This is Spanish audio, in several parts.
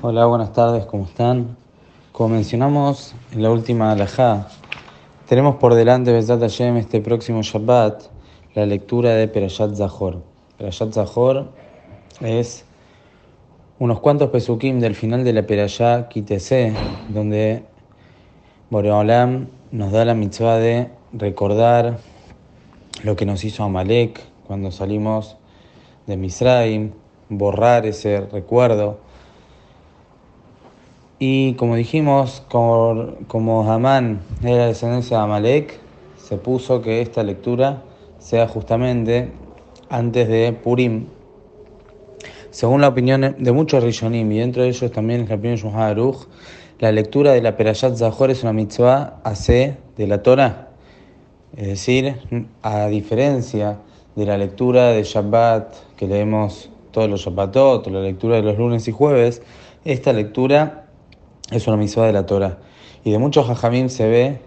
Hola, buenas tardes, ¿cómo están? Como mencionamos en la última alajá, tenemos por delante Besat Hashem este próximo Shabbat la lectura de Perashat Zahor. Perashat Zahor es unos cuantos pesukim del final de la Perashá Kitese, donde Boreolam nos da la mitzvah de recordar lo que nos hizo Amalek cuando salimos de Misraim, borrar ese recuerdo y como dijimos, como, como Hamán era descendencia de Amalek, se puso que esta lectura sea justamente antes de Purim. Según la opinión de muchos Rishonim, y dentro de ellos también es la opinión de Aruch, la lectura de la Perashat Zahor es una mitzvah AC de la Torah. Es decir, a diferencia de la lectura de Shabbat que leemos todos los Shabbatot, la lectura de los lunes y jueves, esta lectura es una mitzvah de la Torah. Y de muchos hajamim se ve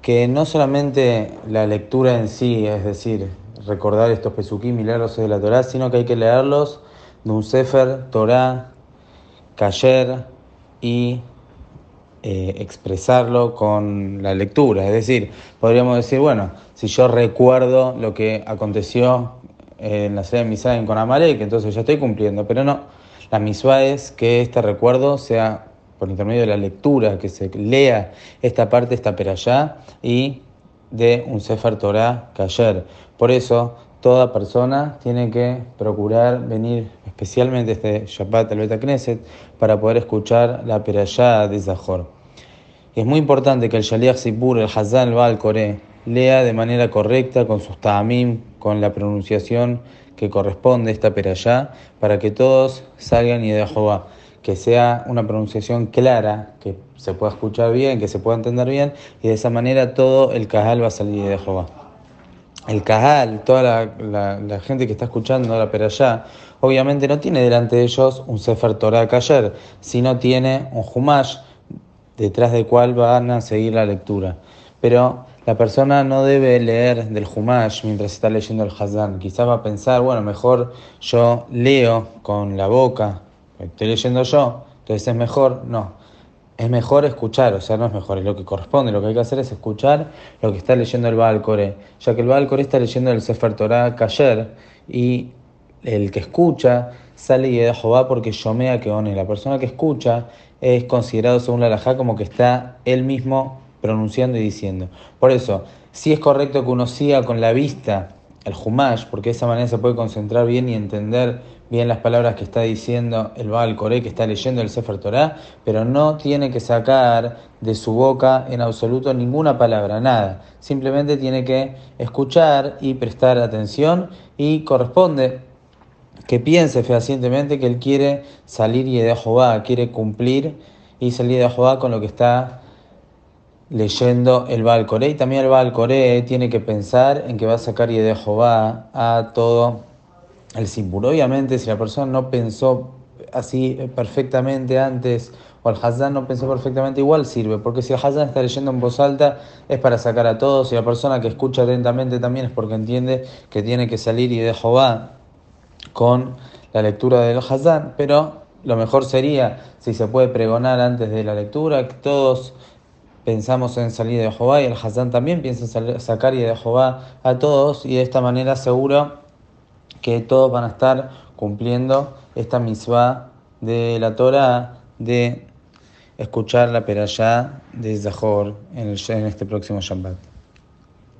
que no solamente la lectura en sí, es decir, recordar estos pesukim de la Torah, sino que hay que leerlos de un Sefer, Torah, Kasher y eh, expresarlo con la lectura. Es decir, podríamos decir, bueno, si yo recuerdo lo que aconteció en la sede de Misaim con Amalek, entonces ya estoy cumpliendo, pero no. La misma es que este recuerdo sea por intermedio de la lectura, que se lea esta parte, esta perayá, y de un Sefer Torah Kasher. Por eso, toda persona tiene que procurar venir especialmente este Shabbat al Beta para poder escuchar la perayá de Zahor. es muy importante que el Shaliach Sibur, el Hazan, el Baal Kore, lea de manera correcta, con sus ta'amim, con la pronunciación que corresponde a esta perayá, para que todos salgan y de Jehová que sea una pronunciación clara, que se pueda escuchar bien, que se pueda entender bien, y de esa manera todo el cajal va a salir de Jehová. El cajal, toda la, gente que está escuchando la perayá, obviamente no tiene delante de ellos un Sefer Torah Kayer, sino tiene un Humash detrás del cual van a seguir la lectura. Pero la persona no debe leer del Humash mientras está leyendo el Hazan. Quizás va a pensar, bueno, mejor yo leo con la boca, estoy leyendo yo, entonces es mejor, no. Es mejor escuchar, o sea, no es mejor, es lo que corresponde, lo que hay que hacer es escuchar lo que está leyendo el Baal ya que el Baal está leyendo el Sefer Torah Kayer y el que escucha sale y de Jehová porque Yomea que one. La persona que escucha es considerado según la Lajá como que está él mismo pronunciando y diciendo. Por eso, si es correcto que uno siga con la vista el Humash, porque de esa manera se puede concentrar bien y entender bien las palabras que está diciendo el Baal Coré, que está leyendo el Sefer Torah, pero no tiene que sacar de su boca en absoluto ninguna palabra, nada. Simplemente tiene que escuchar y prestar atención y corresponde que piense fehacientemente que él quiere salir y de Jehová, quiere cumplir y salir de Jehová con lo que está leyendo el Baal Coré. Y también el Baal Coré tiene que pensar en que va a sacar y de Jehová a todo el símbolo. Obviamente, si la persona no pensó así perfectamente antes, o el Hazan no pensó perfectamente, igual sirve, porque si el Hazan está leyendo en voz alta es para sacar a todos, y la persona que escucha atentamente también es porque entiende que tiene que salir y de Jehová con la lectura del Hazan, pero lo mejor sería, si se puede pregonar antes de la lectura, que todos pensamos en salir de Jehová y el Hazán también piensa en sacar y de Jehová a todos y de esta manera seguro que todos van a estar cumpliendo esta misma de la Torah de escuchar la perashá de Zahor en, en este próximo Shabbat.